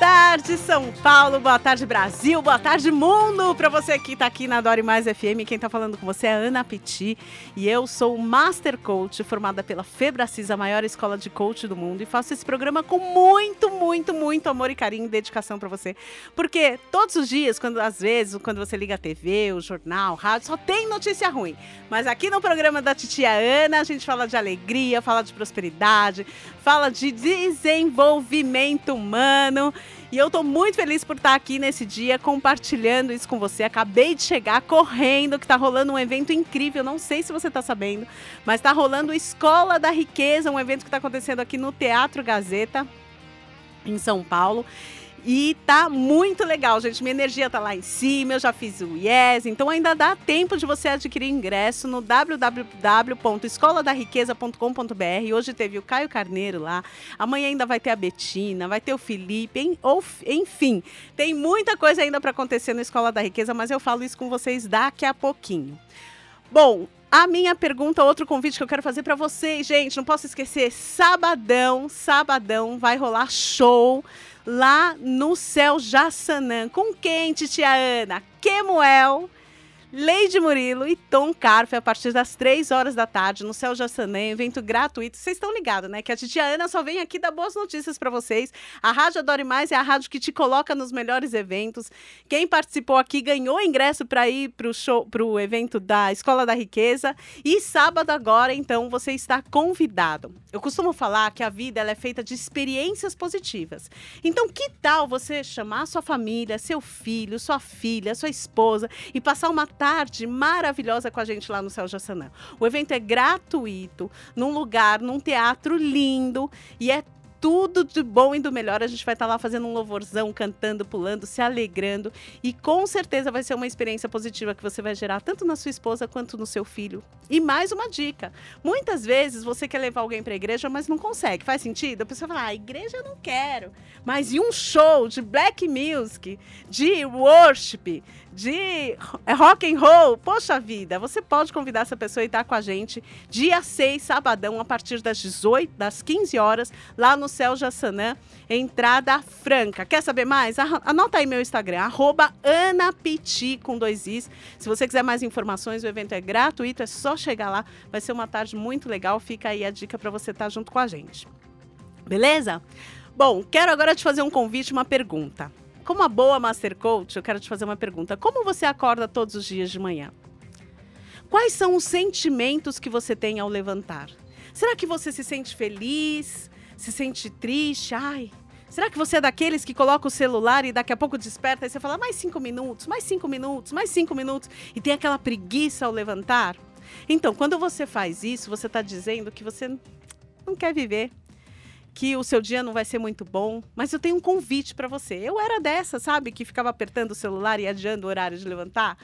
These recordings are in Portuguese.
tarde, São Paulo. Boa tarde, Brasil. Boa tarde, mundo. Para você que está aqui na Dore Mais FM, quem está falando com você é Ana Petit e eu sou Master Coach, formada pela Febracis, a maior escola de coach do mundo, e faço esse programa com muito, muito, muito amor e carinho e dedicação para você. Porque todos os dias, quando às vezes, quando você liga a TV, o jornal, o rádio, só tem notícia ruim. Mas aqui no programa da Titia Ana, a gente fala de alegria, fala de prosperidade, fala de desenvolvimento humano. E eu estou muito feliz por estar aqui nesse dia compartilhando isso com você. Acabei de chegar correndo, que está rolando um evento incrível. Não sei se você está sabendo, mas está rolando Escola da Riqueza, um evento que está acontecendo aqui no Teatro Gazeta, em São Paulo. E tá muito legal, gente. Minha energia tá lá em cima, eu já fiz o Yes, então ainda dá tempo de você adquirir ingresso no www.escoladariqueza.com.br. Hoje teve o Caio Carneiro lá, amanhã ainda vai ter a Betina, vai ter o Felipe, ou, enfim, tem muita coisa ainda para acontecer no Escola da Riqueza, mas eu falo isso com vocês daqui a pouquinho. Bom, a minha pergunta, outro convite que eu quero fazer para vocês, gente, não posso esquecer, sabadão, sabadão vai rolar show lá no céu Jassanã. Com quem, Titia Ana? Kemuel Leide Murilo e Tom Carfe a partir das 3 horas da tarde no Céu Jassanã, evento gratuito. Vocês estão ligados, né? Que a titia Ana só vem aqui dar boas notícias para vocês. A Rádio Adore Mais é a rádio que te coloca nos melhores eventos. Quem participou aqui ganhou ingresso para ir para o show, para o evento da Escola da Riqueza. E sábado agora, então, você está convidado. Eu costumo falar que a vida ela é feita de experiências positivas. Então, que tal você chamar sua família, seu filho, sua filha, sua esposa e passar uma tarde maravilhosa com a gente lá no Céu Jassanã. O evento é gratuito, num lugar, num teatro lindo e é tudo de bom e do melhor. A gente vai estar tá lá fazendo um louvorzão, cantando, pulando, se alegrando. E com certeza vai ser uma experiência positiva que você vai gerar tanto na sua esposa quanto no seu filho. E mais uma dica: muitas vezes você quer levar alguém para a igreja, mas não consegue. Faz sentido? A pessoa fala: ah, igreja eu não quero. Mas e um show de black music, de worship, de rock and roll? Poxa vida, você pode convidar essa pessoa e estar com a gente dia 6, sabadão, a partir das 18, das 15 horas, lá no Céu Jassanã, entrada franca. Quer saber mais? Anota aí meu Instagram, arroba Anapiti com dois Is. Se você quiser mais informações, o evento é gratuito, é só chegar lá. Vai ser uma tarde muito legal. Fica aí a dica para você estar junto com a gente. Beleza? Bom, quero agora te fazer um convite, uma pergunta. Como uma boa Master Coach, eu quero te fazer uma pergunta. Como você acorda todos os dias de manhã? Quais são os sentimentos que você tem ao levantar? Será que você se sente feliz? Se sente triste, ai, Será que você é daqueles que coloca o celular e daqui a pouco desperta e você fala mais cinco minutos, mais cinco minutos, mais cinco minutos e tem aquela preguiça ao levantar? Então, quando você faz isso, você está dizendo que você não quer viver, que o seu dia não vai ser muito bom, mas eu tenho um convite para você. Eu era dessa, sabe, que ficava apertando o celular e adiando o horário de levantar.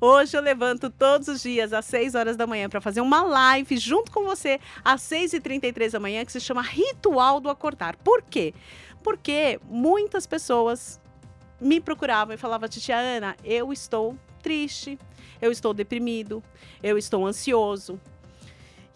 Hoje eu levanto todos os dias às 6 horas da manhã para fazer uma live junto com você às 6h33 da manhã que se chama Ritual do Acordar. Por quê? Porque muitas pessoas me procuravam e falavam, Titia Ana, eu estou triste, eu estou deprimido, eu estou ansioso,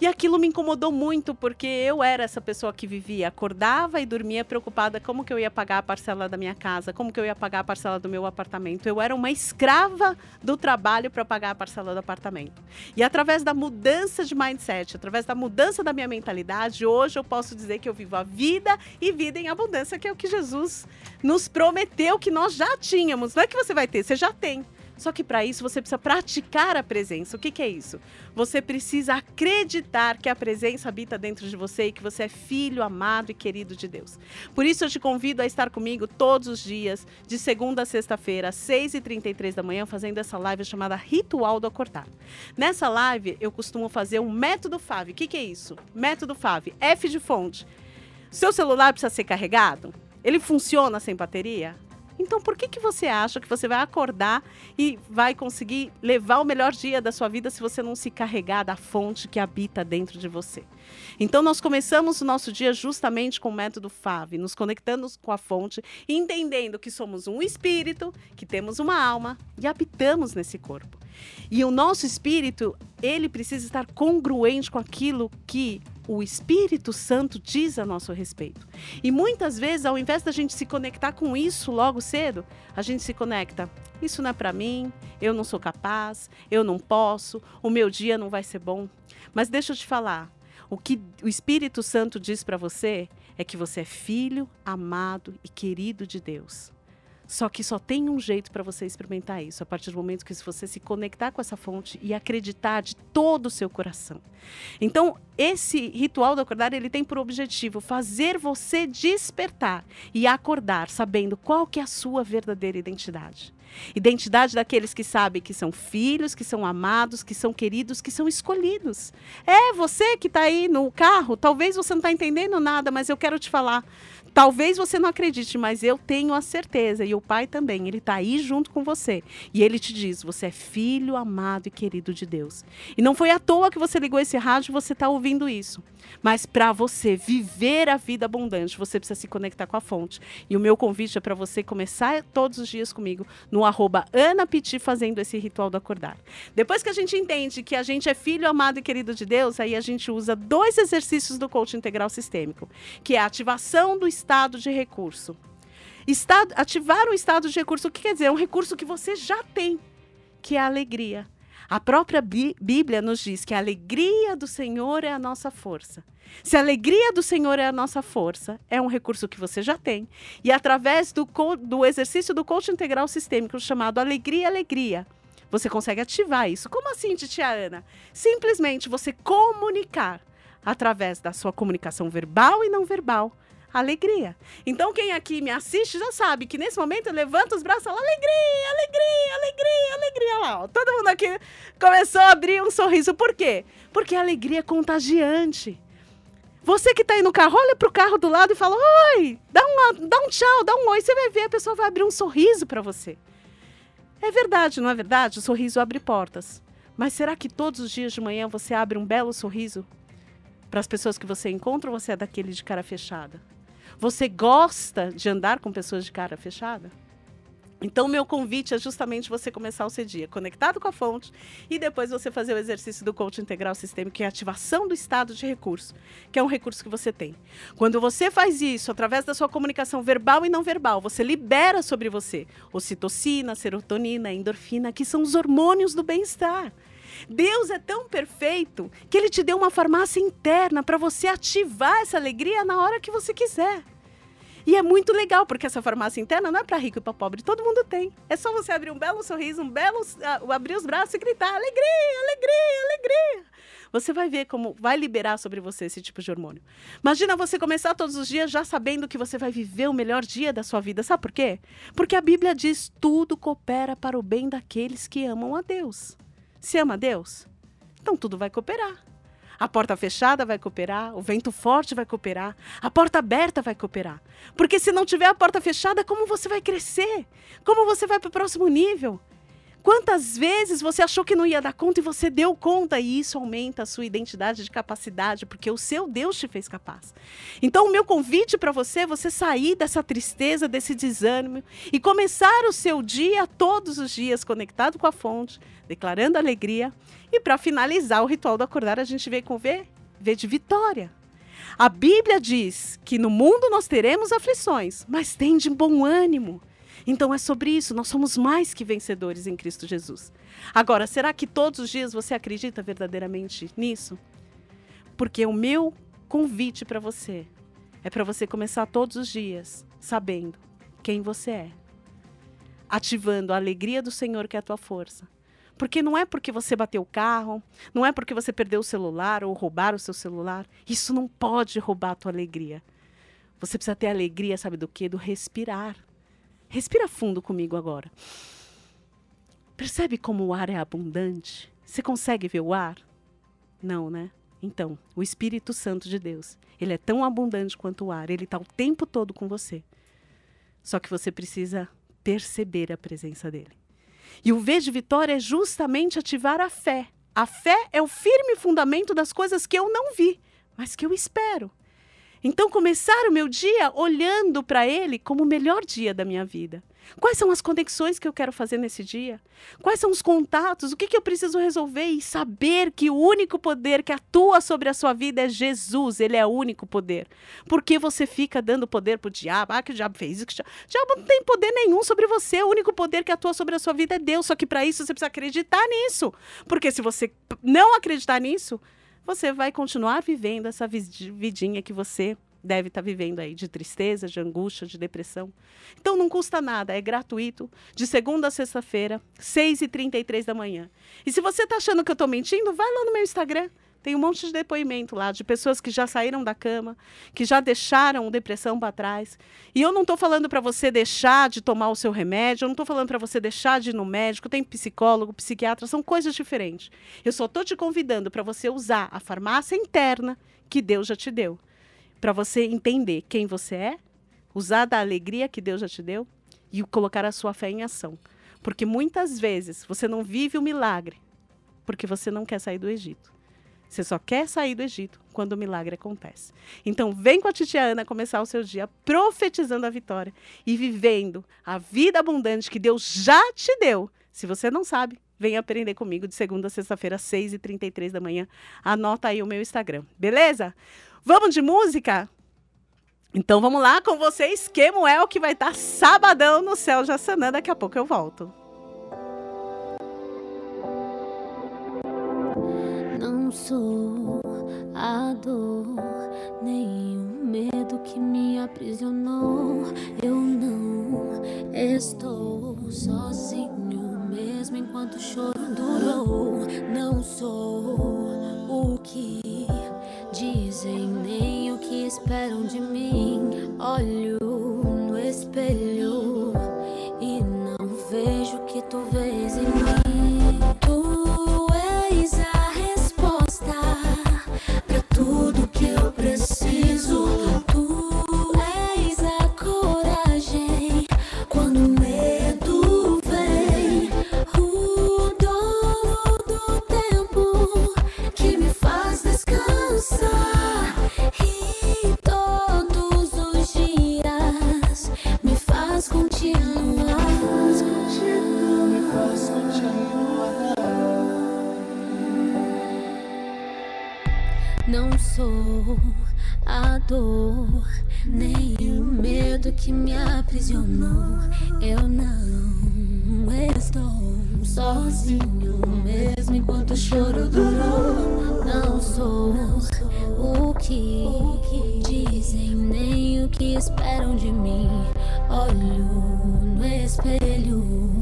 e aquilo me incomodou muito, porque eu era essa pessoa que vivia, acordava e dormia preocupada como que eu ia pagar a parcela da minha casa, como que eu ia pagar a parcela do meu apartamento. Eu era uma escrava do trabalho para pagar a parcela do apartamento. E através da mudança de mindset, através da mudança da minha mentalidade, hoje eu posso dizer que eu vivo a vida e vida em abundância, que é o que Jesus nos prometeu que nós já tínhamos. Não é que você vai ter, você já tem. Só que para isso você precisa praticar a presença. O que, que, é isso? Você precisa acreditar que a presença habita dentro de você e que você é filho amado e querido de Deus. Por isso eu te convido a estar comigo todos os dias, de segunda a sexta-feira, às 6h33 da manhã, fazendo essa live chamada Ritual do Acordar. Nessa live eu costumo fazer um método FAV. O que, que é isso? Método FAV. F de fonte. Seu celular precisa ser carregado? Ele funciona sem bateria? Então, por que, que você acha que você vai acordar e vai conseguir levar o melhor dia da sua vida se você não se carregar da fonte que habita dentro de você? Então, nós começamos o nosso dia justamente com o método FAV, nos conectando com a fonte, entendendo que somos um espírito, que temos uma alma e habitamos nesse corpo. E o nosso espírito, ele precisa estar congruente com aquilo que o Espírito Santo diz a nosso respeito. E muitas vezes, ao invés da gente se conectar com isso logo cedo, a gente se conecta. Isso não é para mim, eu não sou capaz, eu não posso, o meu dia não vai ser bom. Mas deixa eu te falar, o que o Espírito Santo diz para você é que você é filho, amado e querido de Deus. Só que só tem um jeito para você experimentar isso, a partir do momento que você se conectar com essa fonte e acreditar de todo o seu coração. Então, esse ritual do acordar, ele tem por objetivo fazer você despertar e acordar sabendo qual que é a sua verdadeira identidade. Identidade daqueles que sabem que são filhos, que são amados, que são queridos, que são escolhidos. É você que está aí no carro, talvez você não está entendendo nada, mas eu quero te falar. Talvez você não acredite, mas eu tenho a certeza, e o Pai também, ele está aí junto com você. E ele te diz: você é filho amado e querido de Deus. E não foi à toa que você ligou esse rádio e você está ouvindo isso. Mas para você viver a vida abundante, você precisa se conectar com a fonte. E o meu convite é para você começar todos os dias comigo no arroba Ana Piti fazendo esse ritual do acordar. Depois que a gente entende que a gente é filho amado e querido de Deus, aí a gente usa dois exercícios do coach integral sistêmico, que é a ativação do estado de recurso. Estado, ativar um estado de recurso, o que quer dizer? É um recurso que você já tem, que é a alegria. A própria Bíblia nos diz que a alegria do Senhor é a nossa força. Se a alegria do Senhor é a nossa força, é um recurso que você já tem. E através do, do exercício do coach integral sistêmico chamado Alegria, Alegria, você consegue ativar isso. Como assim, Titia Ana? Simplesmente você comunicar através da sua comunicação verbal e não verbal alegria. Então, quem aqui me assiste já sabe que nesse momento eu levanto os braços e falo alegria, alegria, alegria, alegria. Lá, ó, todo mundo aqui começou a abrir um sorriso. Por quê? Porque a alegria é contagiante. Você que está aí no carro, olha para o carro do lado e fala: Oi, dá, uma, dá um tchau, dá um oi. Você vai ver, a pessoa vai abrir um sorriso para você. É verdade, não é verdade? O sorriso abre portas. Mas será que todos os dias de manhã você abre um belo sorriso para as pessoas que você encontra ou você é daquele de cara fechada? Você gosta de andar com pessoas de cara fechada? Então, meu convite é justamente você começar o seu dia conectado com a fonte e depois você fazer o exercício do coach integral sistêmico, que é a ativação do estado de recurso, que é um recurso que você tem. Quando você faz isso através da sua comunicação verbal e não verbal, você libera sobre você ocitocina, serotonina, endorfina, que são os hormônios do bem-estar. Deus é tão perfeito que ele te deu uma farmácia interna para você ativar essa alegria na hora que você quiser. E é muito legal, porque essa farmácia interna não é para rico e para pobre, todo mundo tem. É só você abrir um belo sorriso, um belo uh, abrir os braços e gritar: alegria, alegria, alegria. Você vai ver como vai liberar sobre você esse tipo de hormônio. Imagina você começar todos os dias já sabendo que você vai viver o melhor dia da sua vida. Sabe por quê? Porque a Bíblia diz: tudo coopera para o bem daqueles que amam a Deus. Se ama Deus? Então tudo vai cooperar. A porta fechada vai cooperar, o vento forte vai cooperar, a porta aberta vai cooperar. Porque se não tiver a porta fechada, como você vai crescer? Como você vai para o próximo nível? Quantas vezes você achou que não ia dar conta e você deu conta e isso aumenta a sua identidade de capacidade, porque o seu Deus te fez capaz. Então, o meu convite para você é você sair dessa tristeza, desse desânimo e começar o seu dia todos os dias conectado com a fonte, declarando alegria. E para finalizar o ritual do acordar, a gente vem com V, V de vitória. A Bíblia diz que no mundo nós teremos aflições, mas tem de bom ânimo. Então é sobre isso, nós somos mais que vencedores em Cristo Jesus. Agora, será que todos os dias você acredita verdadeiramente nisso? Porque o meu convite para você é para você começar todos os dias sabendo quem você é, ativando a alegria do Senhor que é a tua força. Porque não é porque você bateu o carro, não é porque você perdeu o celular ou roubar o seu celular. Isso não pode roubar a tua alegria. Você precisa ter alegria, sabe do quê? Do respirar. Respira fundo comigo agora. Percebe como o ar é abundante? Você consegue ver o ar? Não, né? Então, o Espírito Santo de Deus, ele é tão abundante quanto o ar, ele está o tempo todo com você. Só que você precisa perceber a presença dele. E o V de vitória é justamente ativar a fé. A fé é o firme fundamento das coisas que eu não vi, mas que eu espero. Então, começar o meu dia olhando para ele como o melhor dia da minha vida. Quais são as conexões que eu quero fazer nesse dia? Quais são os contatos? O que, que eu preciso resolver? E saber que o único poder que atua sobre a sua vida é Jesus. Ele é o único poder. Por que você fica dando poder para o diabo? Ah, que o diabo fez isso. O diabo não tem poder nenhum sobre você. O único poder que atua sobre a sua vida é Deus. Só que para isso você precisa acreditar nisso. Porque se você não acreditar nisso, você vai continuar vivendo essa vidinha que você deve estar tá vivendo aí de tristeza, de angústia, de depressão. Então não custa nada, é gratuito, de segunda a sexta-feira, 6h33 da manhã. E se você está achando que eu estou mentindo, vai lá no meu Instagram. Tem um monte de depoimento lá de pessoas que já saíram da cama, que já deixaram depressão para trás. E eu não estou falando para você deixar de tomar o seu remédio, eu não estou falando para você deixar de ir no médico, tem psicólogo, psiquiatra, são coisas diferentes. Eu só estou te convidando para você usar a farmácia interna que Deus já te deu para você entender quem você é, usar da alegria que Deus já te deu e colocar a sua fé em ação. Porque muitas vezes você não vive o milagre porque você não quer sair do Egito. Você só quer sair do Egito quando o milagre acontece. Então, vem com a Titia Ana começar o seu dia profetizando a vitória e vivendo a vida abundante que Deus já te deu. Se você não sabe, vem aprender comigo de segunda a sexta-feira, 6h33 da manhã. Anota aí o meu Instagram, beleza? Vamos de música? Então vamos lá com vocês, Kemuel, que vai estar sabadão no céu Jassanã. Daqui a pouco eu volto. Sou a dor, nem o medo que me aprisionou. Eu não estou sozinho, mesmo enquanto o choro durou. Não sou o que dizem, nem o que esperam de mim. Olho no espelho e não vejo o que tu vês em mim. Espelho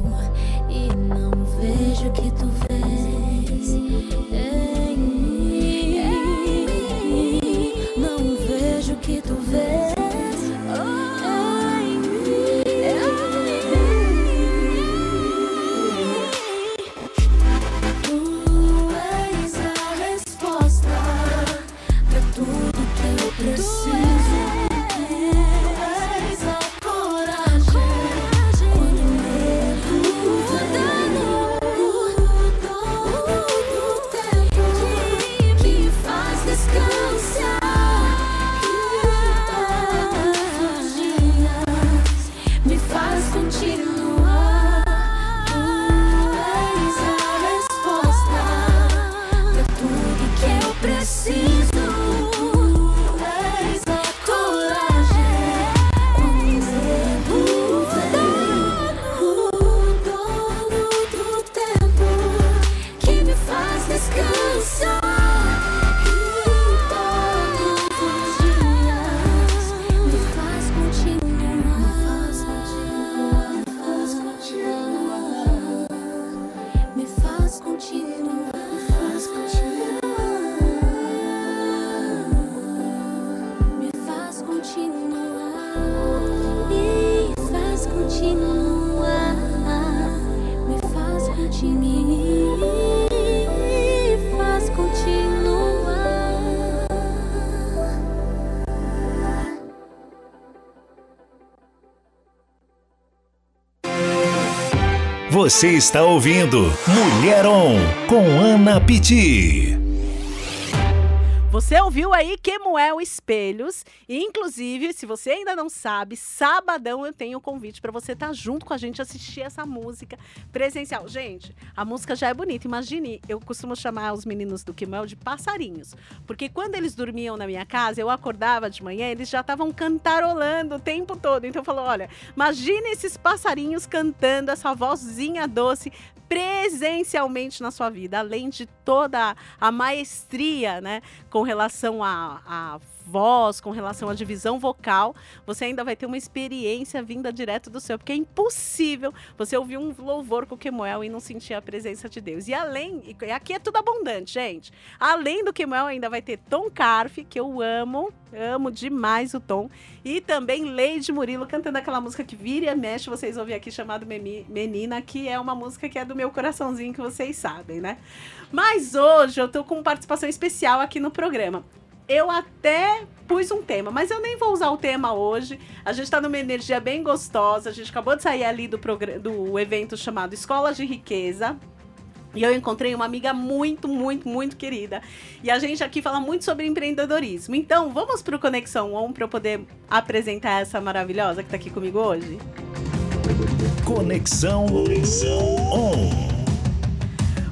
Você está ouvindo Mulher On com Ana Pitti. Você ouviu aí Kemuel Espelhos. E, inclusive, se você ainda não sabe, sabadão eu tenho um convite para você estar tá junto com a gente assistir essa música presencial. Gente, a música já é bonita. Imagine, eu costumo chamar os meninos do Kemuel de passarinhos. Porque quando eles dormiam na minha casa, eu acordava de manhã, eles já estavam cantarolando o tempo todo. Então eu falo: olha, imagine esses passarinhos cantando essa vozinha doce presencialmente na sua vida, além de toda a maestria, né, com relação a voz, com relação à divisão vocal, você ainda vai ter uma experiência vinda direto do céu, porque é impossível você ouvir um louvor com o Kemuel e não sentir a presença de Deus. E além, e aqui é tudo abundante, gente. Além do Kemuel, ainda vai ter Tom Carf, que eu amo, amo demais o Tom, e também Leide Murilo cantando aquela música que vira e mexe, vocês ouvem aqui chamado Menina, que é uma música que é do meu coraçãozinho, que vocês sabem, né? Mas hoje eu tô com participação especial aqui no programa eu até pus um tema, mas eu nem vou usar o tema hoje. A gente está numa energia bem gostosa. A gente acabou de sair ali do, do evento chamado Escolas de Riqueza. E eu encontrei uma amiga muito, muito, muito querida. E a gente aqui fala muito sobre empreendedorismo. Então, vamos para o Conexão On para eu poder apresentar essa maravilhosa que está aqui comigo hoje? Conexão, Conexão On.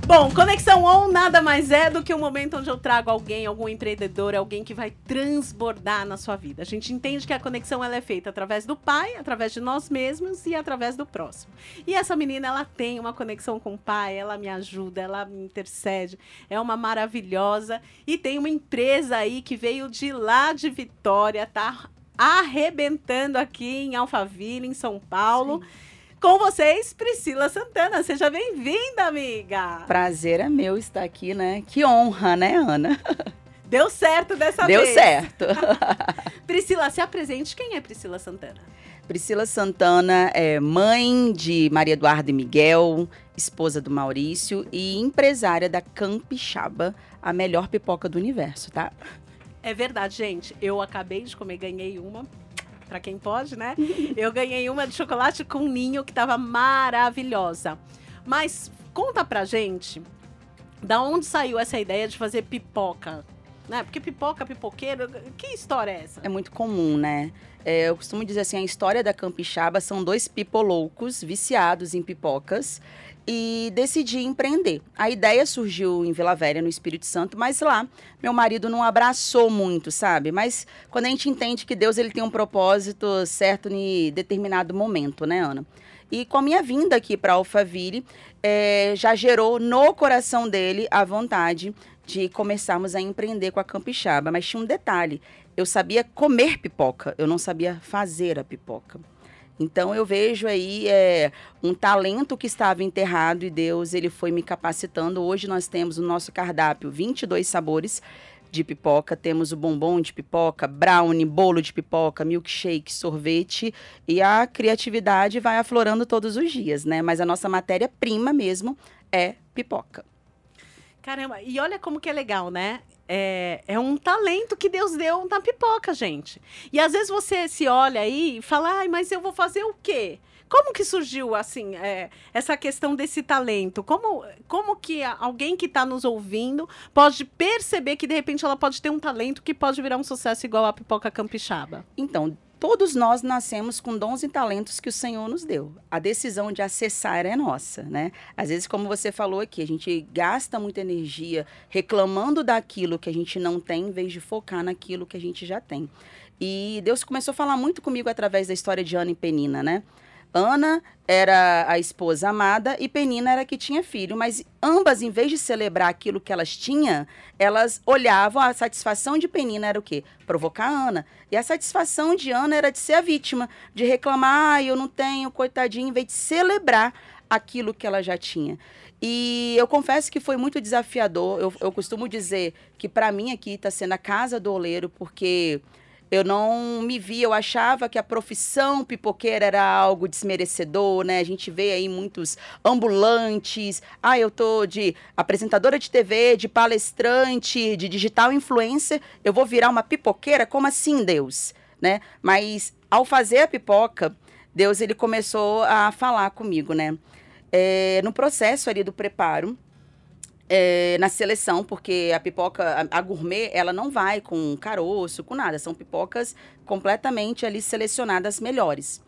Bom, Conexão On nada mais é do que um momento onde eu trago alguém, algum empreendedor, alguém que vai transbordar na sua vida. A gente entende que a conexão ela é feita através do pai, através de nós mesmos e através do próximo. E essa menina, ela tem uma conexão com o pai, ela me ajuda, ela me intercede, é uma maravilhosa e tem uma empresa aí que veio de lá de Vitória, tá arrebentando aqui em Alphaville, em São Paulo. Sim com vocês, Priscila Santana. Seja bem-vinda, amiga. Prazer é meu estar aqui, né? Que honra, né, Ana? Deu certo dessa Deu vez. Deu certo. Priscila, se apresente. Quem é Priscila Santana? Priscila Santana é mãe de Maria Eduarda e Miguel, esposa do Maurício e empresária da Campixaba, a melhor pipoca do universo, tá? É verdade, gente. Eu acabei de comer, ganhei uma para quem pode, né? Eu ganhei uma de chocolate com ninho que estava maravilhosa. Mas conta pra gente da onde saiu essa ideia de fazer pipoca? Né? Porque pipoca, pipoqueiro, que história é essa? É muito comum, né? É, eu costumo dizer assim, a história da Campixaba são dois pipoloucos viciados em pipocas e decidi empreender. A ideia surgiu em Vila Velha, no Espírito Santo, mas lá meu marido não abraçou muito, sabe? Mas quando a gente entende que Deus ele tem um propósito certo em determinado momento, né, Ana? E com a minha vinda aqui para Alphaville, é, já gerou no coração dele a vontade de começarmos a empreender com a Campixaba. Mas tinha um detalhe: eu sabia comer pipoca, eu não sabia fazer a pipoca. Então eu vejo aí é, um talento que estava enterrado e Deus ele foi me capacitando. Hoje nós temos no nosso cardápio 22 sabores de pipoca, temos o bombom de pipoca, brownie, bolo de pipoca, milkshake, sorvete e a criatividade vai aflorando todos os dias, né? Mas a nossa matéria-prima mesmo é pipoca. Caramba, e olha como que é legal, né? É, é um talento que Deus deu na pipoca, gente. E às vezes você se olha aí e fala, ai, mas eu vou fazer o quê? Como que surgiu, assim, é, essa questão desse talento? Como, como que alguém que está nos ouvindo pode perceber que, de repente, ela pode ter um talento que pode virar um sucesso igual a Pipoca Campixaba? Então, Todos nós nascemos com dons e talentos que o Senhor nos deu. A decisão de acessar é nossa, né? Às vezes, como você falou aqui, a gente gasta muita energia reclamando daquilo que a gente não tem, em vez de focar naquilo que a gente já tem. E Deus começou a falar muito comigo através da história de Ana e Penina, né? Ana era a esposa amada e Penina era que tinha filho, mas ambas, em vez de celebrar aquilo que elas tinham, elas olhavam, a satisfação de Penina era o quê? Provocar Ana. E a satisfação de Ana era de ser a vítima, de reclamar, ah, eu não tenho, coitadinho, em vez de celebrar aquilo que ela já tinha. E eu confesso que foi muito desafiador. Eu, eu costumo dizer que para mim aqui está sendo a casa do oleiro, porque eu não me via, eu achava que a profissão pipoqueira era algo desmerecedor, né? A gente vê aí muitos ambulantes. Ah, eu tô de apresentadora de TV, de palestrante, de digital influencer, eu vou virar uma pipoqueira? Como assim, Deus? Né? Mas ao fazer a pipoca, Deus ele começou a falar comigo, né? é, no processo ali do preparo, é, na seleção, porque a pipoca, a, gourmet, ela não vai com caroço, com nada. São pipocas completamente ali selecionadas melhores.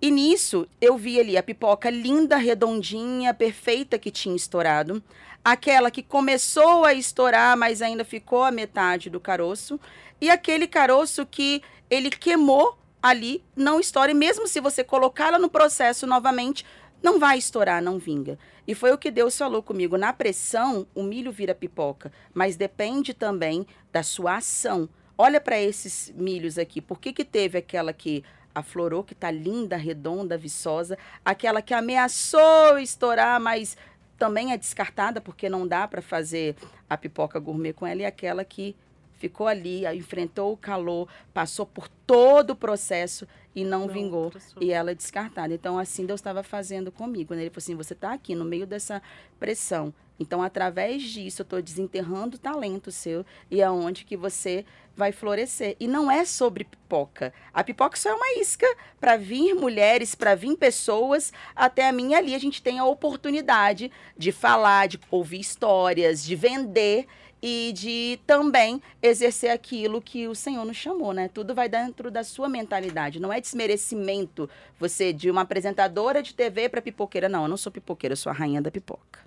E nisso, eu vi ali a pipoca linda, redondinha, perfeita que tinha estourado. Aquela que começou a estourar, mas ainda ficou a metade do caroço. E aquele caroço que ele queimou ali, não estoura. E mesmo se você colocá-la no processo novamente, não vai estourar, não vinga. E foi o que Deus falou comigo. Na pressão, o milho vira pipoca, mas depende também da sua ação. Olha para esses milhos aqui. Por que, que teve aquela que aflorou, que está linda, redonda, viçosa, aquela que ameaçou estourar, mas também é descartada porque não dá para fazer a pipoca gourmet com ela, e aquela que ficou ali, enfrentou o calor, passou por todo o processo e não, não vingou. E ela é descartada. Então, assim Deus estava fazendo comigo. Né? Ele falou assim: você está aqui no meio dessa pressão. Então, através disso, eu estou desenterrando o talento seu e é onde que você vai florescer. E não é sobre pipoca. A pipoca só é uma isca para vir mulheres, para vir pessoas até a minha ali. A gente tem a oportunidade de falar, de ouvir histórias, de vender e de também exercer aquilo que o Senhor nos chamou, né? Tudo vai dentro da sua mentalidade. Não é desmerecimento você de uma apresentadora de TV para pipoqueira. Não, eu não sou pipoqueira, eu sou a rainha da pipoca.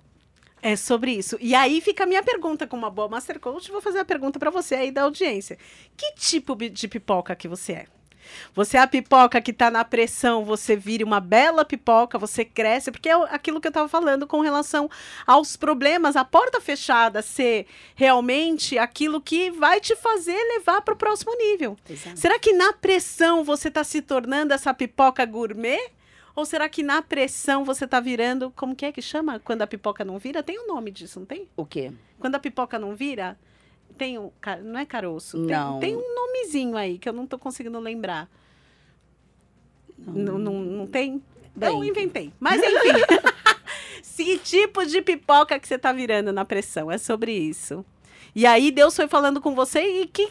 É sobre isso. E aí fica a minha pergunta, como uma boa Master Coach, vou fazer a pergunta para você aí da audiência. Que tipo de pipoca que você é? Você é a pipoca que está na pressão, você vira uma bela pipoca, você cresce, porque é aquilo que eu estava falando com relação aos problemas, a porta fechada ser realmente aquilo que vai te fazer levar para o próximo nível. Exato. Será que na pressão você está se tornando essa pipoca gourmet? Ou será que na pressão você está virando. Como que é que chama quando a pipoca não vira? Tem um nome disso, não tem? O quê? Quando a pipoca não vira, tem um. Não é caroço? Não. Tem, tem um nomezinho aí que eu não estou conseguindo lembrar. Não, não, não tem? Bem. Eu inventei. Mas enfim. que tipo de pipoca que você está virando na pressão? É sobre isso. E aí Deus foi falando com você e que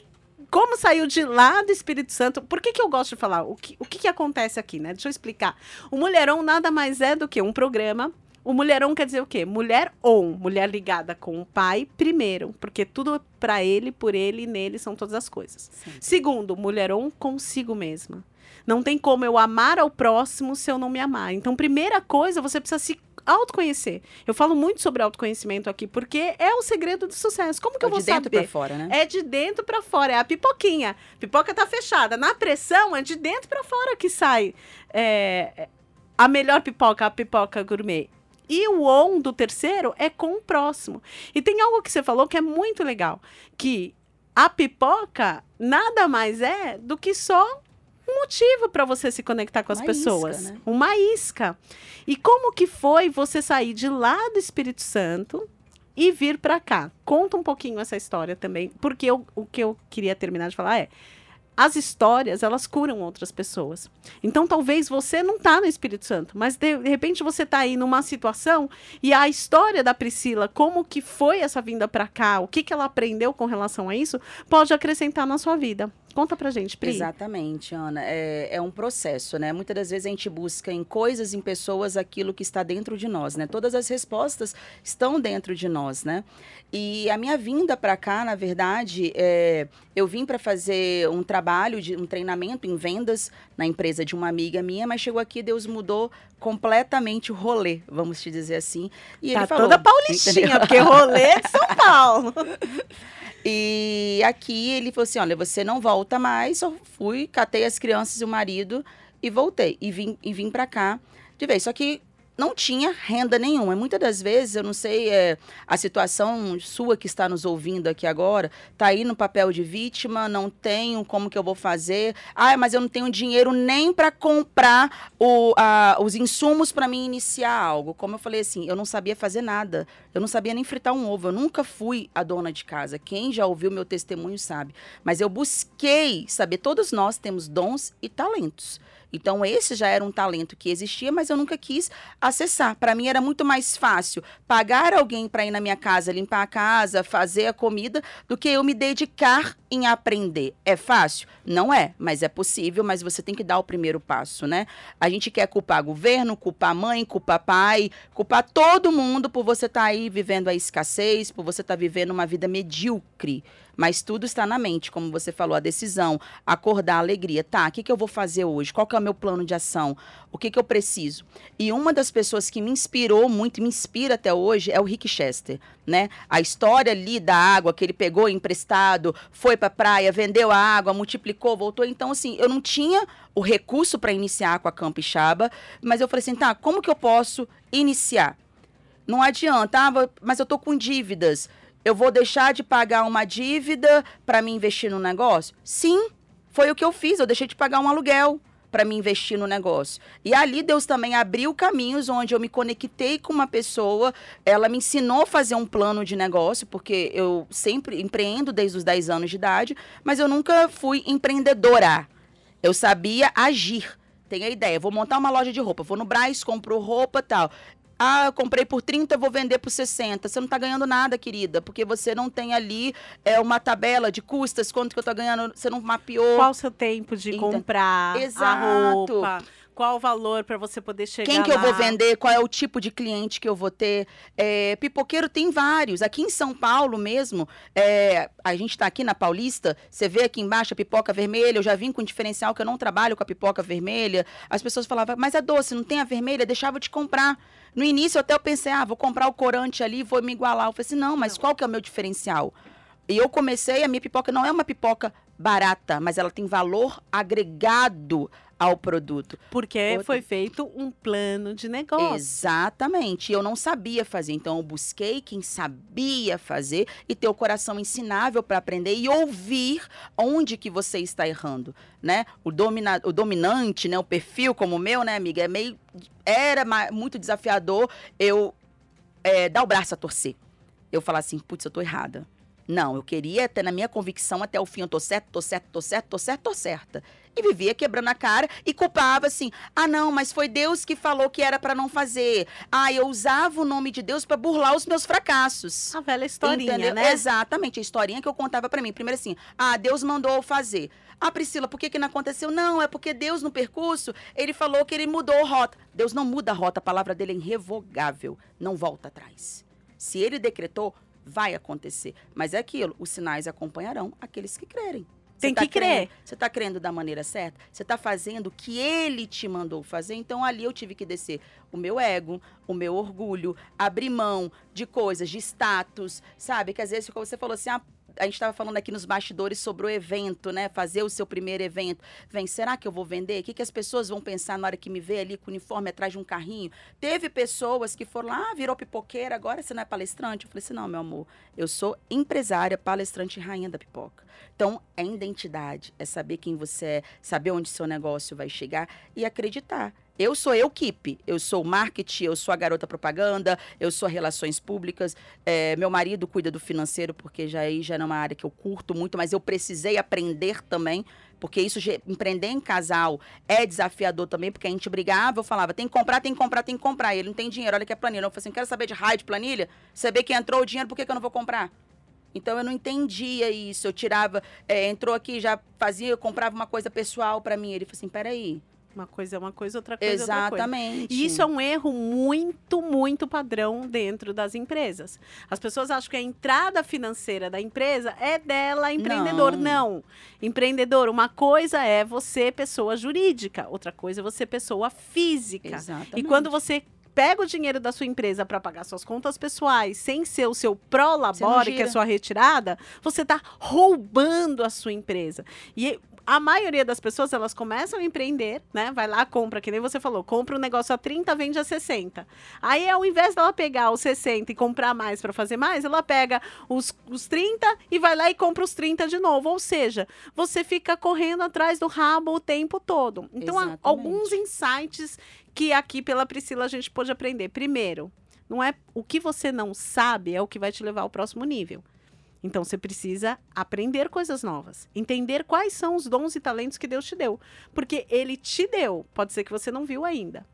como saiu de lá do Espírito Santo, por que, que eu gosto de falar? O que, o que, que acontece aqui, né? Deixa eu explicar. O Mulherão nada mais é do que um programa o mulherão quer dizer o quê? Mulher on, mulher ligada com o pai primeiro, porque tudo para ele, por ele e nele são todas as coisas. Sim. Segundo, mulherão consigo mesma. Não tem como eu amar ao próximo se eu não me amar. Então, primeira coisa, você precisa se autoconhecer. Eu falo muito sobre autoconhecimento aqui, porque é o segredo do sucesso. Como que é eu vou saber? É de dentro para fora, né? É de dentro para fora, é a pipoquinha. Pipoca tá fechada. Na pressão, é de dentro para fora que sai é, a melhor pipoca, a pipoca gourmet. E o on do terceiro é com o próximo. E tem algo que você falou que é muito legal, que a pipoca nada mais é do que só um motivo para você se conectar com as Uma pessoas. Isca, né? Uma isca. E como que foi você sair de lá do Espírito Santo e vir para cá? Conta um pouquinho essa história também, porque eu, o que eu queria terminar de falar é as histórias, elas curam outras pessoas. Então, talvez você não está no Espírito Santo, mas de, de repente você está aí numa situação e a história da Priscila, como que foi essa vinda para cá, o que, que ela aprendeu com relação a isso, pode acrescentar na sua vida. Conta pra gente, Pri. Exatamente, Ana. É, é, um processo, né? Muitas das vezes a gente busca em coisas, em pessoas, aquilo que está dentro de nós, né? Todas as respostas estão dentro de nós, né? E a minha vinda para cá, na verdade, é, eu vim para fazer um trabalho, de um treinamento em vendas na empresa de uma amiga minha, mas chegou aqui, Deus mudou completamente o rolê, vamos te dizer assim. E tá ele falou, toda paulistinha, entendeu? porque rolê é de São Paulo. E aqui ele falou assim: olha, você não volta mais. Só fui, catei as crianças e o marido e voltei. E vim, e vim para cá de vez. Só que não tinha renda nenhuma. Muitas das vezes, eu não sei, é, a situação sua que está nos ouvindo aqui agora, está aí no papel de vítima, não tenho como que eu vou fazer. Ah, mas eu não tenho dinheiro nem para comprar o, a, os insumos para mim iniciar algo. Como eu falei assim, eu não sabia fazer nada. Eu não sabia nem fritar um ovo. Eu nunca fui a dona de casa. Quem já ouviu meu testemunho sabe. Mas eu busquei saber, todos nós temos dons e talentos. Então, esse já era um talento que existia, mas eu nunca quis acessar. Para mim era muito mais fácil pagar alguém para ir na minha casa, limpar a casa, fazer a comida, do que eu me dedicar em aprender. É fácil? Não é, mas é possível, mas você tem que dar o primeiro passo, né? A gente quer culpar governo, culpar mãe, culpar pai, culpar todo mundo por você estar tá aí vivendo a escassez, por você estar tá vivendo uma vida medíocre. Mas tudo está na mente, como você falou, a decisão, acordar, a alegria. Tá, o que, que eu vou fazer hoje? Qual que é o meu plano de ação? O que, que eu preciso? E uma das pessoas que me inspirou muito, me inspira até hoje, é o Rick Chester, né? A história ali da água que ele pegou emprestado, foi para a praia, vendeu a água, multiplicou, voltou. Então, assim, eu não tinha o recurso para iniciar com a Campixaba, mas eu falei assim, tá, como que eu posso iniciar? Não adianta, ah, mas eu tô com dívidas. Eu vou deixar de pagar uma dívida para me investir no negócio? Sim, foi o que eu fiz. Eu deixei de pagar um aluguel para me investir no negócio. E ali Deus também abriu caminhos onde eu me conectei com uma pessoa, ela me ensinou a fazer um plano de negócio, porque eu sempre empreendo desde os 10 anos de idade, mas eu nunca fui empreendedora. Eu sabia agir. Tem a ideia, vou montar uma loja de roupa, vou no Braz, compro roupa tal. Ah, eu comprei por 30, vou vender por 60. Você não está ganhando nada, querida, porque você não tem ali é, uma tabela de custas, quanto que eu estou ganhando, você não mapeou. Qual o seu tempo de comprar exato. a roupa? Qual o valor para você poder chegar Quem que lá. eu vou vender, qual é o tipo de cliente que eu vou ter. É, pipoqueiro tem vários. Aqui em São Paulo mesmo, é, a gente está aqui na Paulista, você vê aqui embaixo a pipoca vermelha, eu já vim com diferencial que eu não trabalho com a pipoca vermelha. As pessoas falavam, mas é doce, não tem a vermelha, deixava de comprar. No início até eu pensei, ah, vou comprar o corante ali, vou me igualar. Eu falei assim, não, mas qual que é o meu diferencial? E eu comecei, a minha pipoca não é uma pipoca barata, mas ela tem valor agregado ao produto. Porque Outra... foi feito um plano de negócio. Exatamente. Eu não sabia fazer, então eu busquei quem sabia fazer e ter o coração ensinável para aprender e ouvir onde que você está errando, né? O, domina... o dominante, né, o perfil como o meu, né, amiga, é meio era muito desafiador eu é, dar o braço a torcer. Eu falar assim, putz, eu tô errada. Não, eu queria ter na minha convicção até o fim, eu tô certo, tô certo, tô certo, tô certo, tô certa. E vivia quebrando a cara e culpava assim: "Ah, não, mas foi Deus que falou que era para não fazer". Ah, eu usava o nome de Deus para burlar os meus fracassos. A velha historinha, Entendeu? né? Exatamente, a historinha que eu contava para mim. Primeiro assim: "Ah, Deus mandou eu fazer". Ah, Priscila, por que, que não aconteceu? Não, é porque Deus, no percurso, ele falou que ele mudou a rota. Deus não muda a rota, a palavra dele é irrevogável, não volta atrás. Se ele decretou, vai acontecer. Mas é aquilo, os sinais acompanharão aqueles que crerem. Tem tá que crendo, crer. Você está crendo da maneira certa? Você está fazendo o que ele te mandou fazer? Então ali eu tive que descer o meu ego, o meu orgulho, abrir mão de coisas, de status, sabe? Que às vezes, você falou assim, ah, a gente estava falando aqui nos bastidores sobre o evento, né? Fazer o seu primeiro evento. Vem, será que eu vou vender? O que, que as pessoas vão pensar na hora que me vê ali com o uniforme atrás de um carrinho? Teve pessoas que foram lá, ah, virou pipoqueira, agora você não é palestrante? Eu falei assim, não, meu amor, eu sou empresária, palestrante e rainha da pipoca. Então, é identidade, é saber quem você é, saber onde seu negócio vai chegar e acreditar. Eu sou eu equipe, eu sou marketing, eu sou a garota propaganda, eu sou relações públicas. É, meu marido cuida do financeiro, porque já aí já é uma área que eu curto muito, mas eu precisei aprender também, porque isso empreender em casal é desafiador também, porque a gente brigava, eu falava, tem que comprar, tem que comprar, tem que comprar. Ele não tem dinheiro, olha que é planilha. Eu falei assim, quero saber de raio de planilha, saber que entrou o dinheiro, por que, que eu não vou comprar? Então eu não entendia isso. Eu tirava, é, entrou aqui, já fazia, comprava uma coisa pessoal para mim. Ele falou assim: peraí, uma coisa é uma coisa, outra coisa Exatamente. é outra coisa. E isso é um erro muito, muito padrão dentro das empresas. As pessoas acham que a entrada financeira da empresa é dela, empreendedor. Não. Não. Empreendedor, uma coisa é você, pessoa jurídica, outra coisa é você, pessoa física. Exatamente. E quando você pega o dinheiro da sua empresa para pagar suas contas pessoais, sem ser o seu prolabore, que é sua retirada, você está roubando a sua empresa. E a maioria das pessoas, elas começam a empreender, né? Vai lá, compra, que nem você falou, compra um negócio a 30, vende a 60. Aí, ao invés dela pegar os 60 e comprar mais para fazer mais, ela pega os, os 30 e vai lá e compra os 30 de novo. Ou seja, você fica correndo atrás do rabo o tempo todo. Então, há alguns insights que aqui pela Priscila a gente pôde aprender. Primeiro, não é o que você não sabe é o que vai te levar ao próximo nível. Então você precisa aprender coisas novas, entender quais são os dons e talentos que Deus te deu, porque ele te deu, pode ser que você não viu ainda.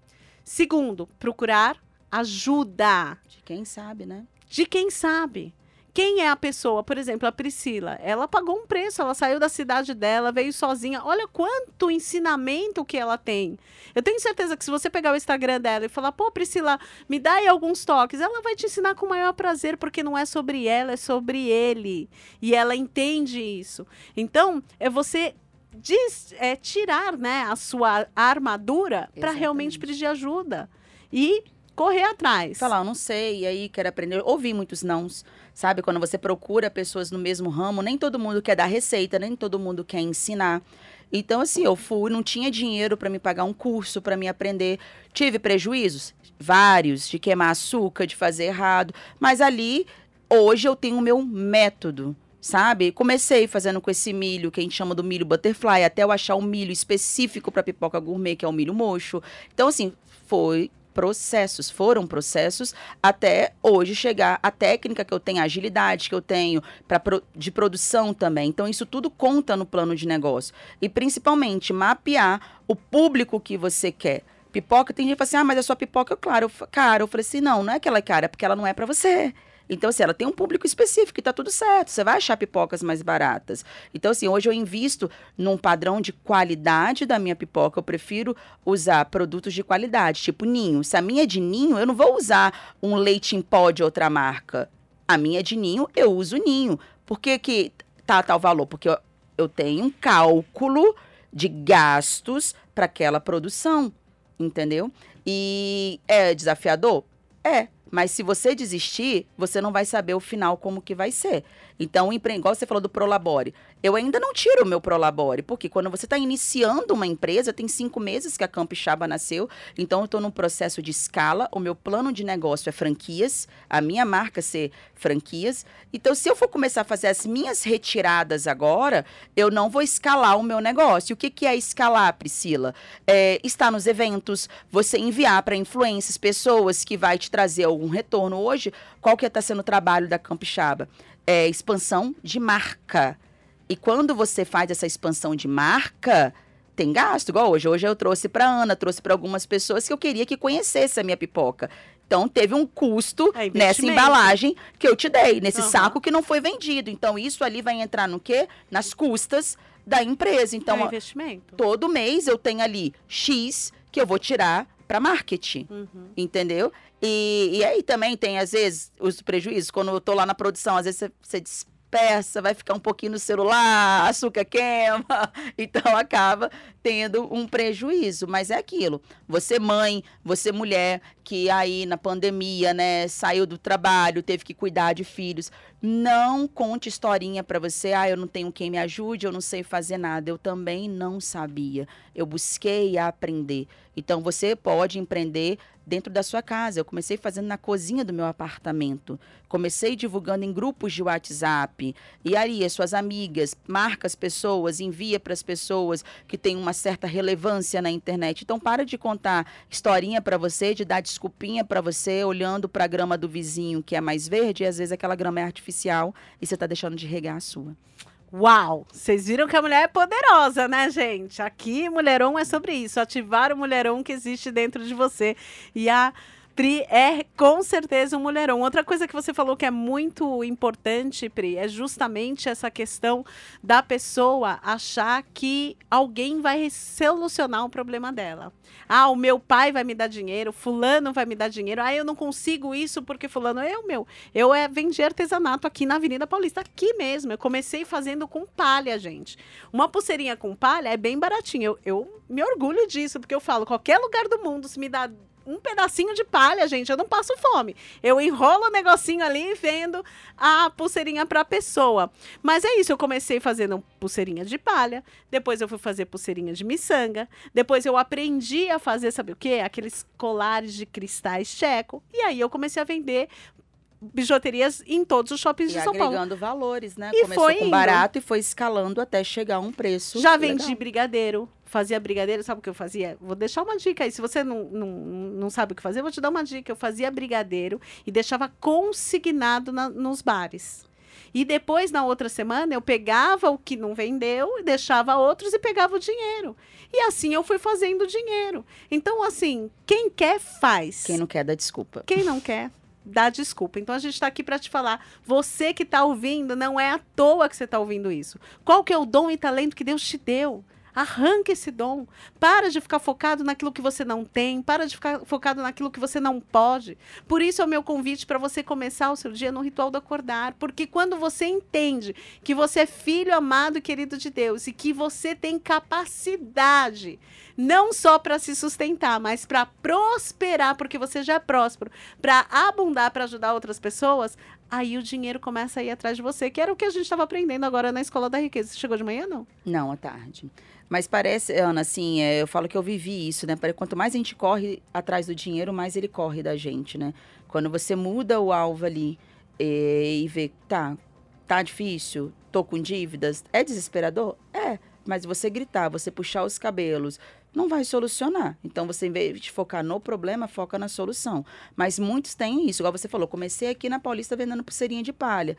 Segundo, procurar ajuda De quem sabe, né? de quem sabe. Quem é a pessoa? Por exemplo, a Priscila. Ela pagou um preço, ela saiu da cidade dela, veio sozinha. Olha quanto ensinamento que ela tem. Eu tenho certeza que se você pegar o Instagram dela e falar, pô, Priscila, me dá aí alguns toques, ela vai te ensinar com o maior prazer, porque não é sobre ela, é sobre ele. E ela entende isso. Então, é você des- é, tirar né, a sua armadura para realmente pedir ajuda. E correr atrás. Falar, eu não sei, e aí quero aprender. Ouvi muitos nãos, sabe? Quando você procura pessoas no mesmo ramo, nem todo mundo quer dar receita, nem todo mundo quer ensinar. Então, assim, eu fui, não tinha dinheiro para me pagar um curso, para me aprender. Tive prejuízos? Vários, de queimar açúcar, de fazer errado. Mas ali, hoje, eu tenho o meu método. Sabe? Comecei fazendo com esse milho, que a gente chama do milho butterfly, até eu achar um milho específico para pipoca gourmet, que é o milho mocho. Então, assim, foi processos, foram processos até hoje chegar a técnica que eu tenho, a agilidade que eu tenho pra, de produção também. Então, isso tudo conta no plano de negócio. E principalmente mapear o público que você quer. Pipoca, tem gente que fala assim: ah, mas a sua pipoca é claro, cara. Eu falei assim: não, não é que ela é cara, é porque ela não é pra você. Então, assim, ela tem um público específico e tá tudo certo. Você vai achar pipocas mais baratas. Então, assim, hoje eu invisto num padrão de qualidade da minha pipoca. Eu prefiro usar produtos de qualidade, tipo ninho. Se a minha é de ninho, eu não vou usar um leite em pó de outra marca. A minha é de ninho, eu uso ninho. Por que, que tá tal valor? Porque eu, eu tenho um cálculo de gastos para aquela produção, entendeu? E é desafiador? É. Mas se você desistir, você não vai saber o final como que vai ser. Então, igual você falou do Prolabore. Eu ainda não tiro o meu Prolabore, porque quando você está iniciando uma empresa, tem cinco meses que a Campixaba nasceu, então eu estou num processo de escala, o meu plano de negócio é franquias, a minha marca ser franquias. Então, se eu for começar a fazer as minhas retiradas agora, eu não vou escalar o meu negócio. O que, que é escalar, Priscila? É, estar nos eventos, você enviar para influências, pessoas que vai te trazer algum retorno. Hoje, qual que está sendo o trabalho da Campixaba? É expansão de marca. E quando você faz essa expansão de marca, tem gasto, igual hoje. Hoje eu trouxe para Ana, trouxe para algumas pessoas que eu queria que conhecesse a minha pipoca. Então teve um custo É nessa embalagem que eu te dei, nesse Aham. saco que não foi vendido. Então isso ali vai entrar no quê? Nas custas da empresa. Então, Então é um investimento. todo mês eu tenho ali X que eu vou tirar para marketing Uhum. entendeu? E, e aí também tem, às vezes, os prejuízos. Quando eu tô lá na produção, às vezes você, você dispersa, vai ficar um pouquinho no celular, açúcar queima, então acaba tendo um prejuízo. Mas é aquilo, você mãe, você mulher, que aí na pandemia, né, saiu do trabalho, teve que cuidar de filhos, não conte historinha para você, ah, eu não tenho quem me ajude, eu não sei fazer nada. Eu também não sabia. Eu busquei aprender. Então você pode empreender dentro da sua casa. Eu comecei fazendo na cozinha do meu apartamento. Comecei divulgando em grupos de WhatsApp. E aí, as suas amigas, marca as pessoas, envia para as pessoas que têm uma certa relevância na internet. Então, para de contar historinha para você, de dar desculpinha para você, olhando para a grama do vizinho que é mais verde, e às vezes aquela grama é artificial e você está deixando de regar a sua. Uau! Vocês viram que a mulher é poderosa, né, gente? Aqui, Mulheron é sobre isso. Ativar o mulherão que existe dentro de você. E a Pri é com certeza um mulherão. Outra coisa que você falou que é muito importante, Pri, é justamente essa questão da pessoa achar que alguém vai solucionar o problema dela. Ah, o meu pai vai me dar dinheiro, fulano vai me dar dinheiro. Ah, eu não consigo isso porque fulano eu, meu. Eu é, vendi artesanato aqui na Avenida Paulista, aqui mesmo. Eu comecei fazendo com palha, gente. Uma pulseirinha com palha é bem baratinha. Eu, eu me orgulho disso, porque eu falo, qualquer lugar do mundo, se me dá um pedacinho de palha, gente, eu não passo fome. Eu enrolo o negocinho ali e vendo a pulseirinha para a pessoa. Mas é isso, eu comecei fazendo pulseirinha de palha, depois eu fui fazer pulseirinha de miçanga, depois eu aprendi a fazer, sabe o quê? Aqueles colares de cristais checo. E aí eu comecei a vender bijuterias em todos os shoppings E de São Paulo. agregando valores, né? E Começou foi com barato e foi escalando até chegar a um preço. Já legal. vendi brigadeiro, fazia brigadeiro, sabe o que eu fazia? Vou deixar uma dica aí, se você não, não, não sabe o que fazer, eu vou te dar uma dica. Eu fazia brigadeiro e deixava consignado na- nos bares. E depois, na outra semana, eu pegava o que não vendeu, deixava outros e pegava o dinheiro. E assim eu fui fazendo dinheiro. Então, assim, quem quer, faz. Quem não quer, dá desculpa. Quem não quer, dá desculpa. Então a gente está aqui para te falar, você que está ouvindo, não é à toa que você está ouvindo isso. Qual que é o dom e talento que Deus te deu? Arranque esse dom. Para de ficar focado naquilo que você não tem. Para de ficar focado naquilo que você não pode. Por isso é o meu convite para você começar o seu dia no ritual do acordar. Porque quando você entende que você é filho amado e querido de Deus e que você tem capacidade não só para se sustentar, mas para prosperar, porque você já é próspero, para abundar, para ajudar outras pessoas, aí o dinheiro começa a ir atrás de você, que era o que a gente estava aprendendo agora na Escola da Riqueza. Você chegou de manhã, não? Não, à tarde. Mas parece, Ana, assim, é, eu falo que eu vivi isso, né? Quanto mais a gente corre atrás do dinheiro, mais ele corre da gente, né? Quando você muda o alvo ali e, e vê, tá, tá difícil, tô com dívidas, é desesperador? É. Mas você gritar, você puxar os cabelos, não vai solucionar. Então, você, em vez de focar no problema, foca na solução. Mas muitos têm isso. Igual você falou, comecei aqui na Paulista vendendo pulseirinha de palha.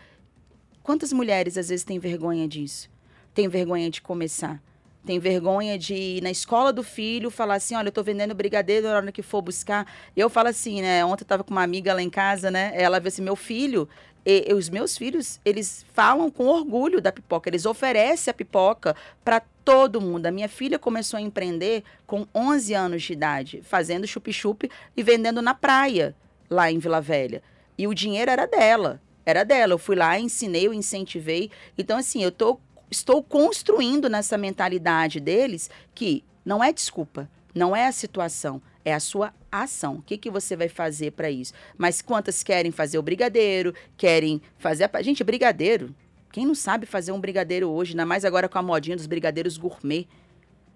Quantas mulheres, às vezes, têm vergonha disso? Tem vergonha de começar? Tem vergonha de ir na escola do filho falar assim: olha, eu tô vendendo brigadeiro na hora que for buscar. Eu falo assim, né? Ontem eu tava com uma amiga lá em casa, né? Ela viu assim: meu filho, e, e, os meus filhos, eles falam com orgulho da pipoca, eles oferecem a pipoca para todo mundo. A minha filha começou a empreender com 11 anos de idade, fazendo chup-chup e vendendo na praia, lá em Vila Velha. E o dinheiro era dela, era dela. Eu fui lá, ensinei, eu incentivei. Então, assim, eu tô, estou construindo nessa mentalidade deles que não é desculpa, não é a situação, é a sua ação. O que, que você vai fazer para isso? Mas quantas querem fazer o brigadeiro, querem fazer a... Gente, brigadeiro. Quem não sabe fazer um brigadeiro hoje, ainda mais agora com a modinha dos brigadeiros gourmet.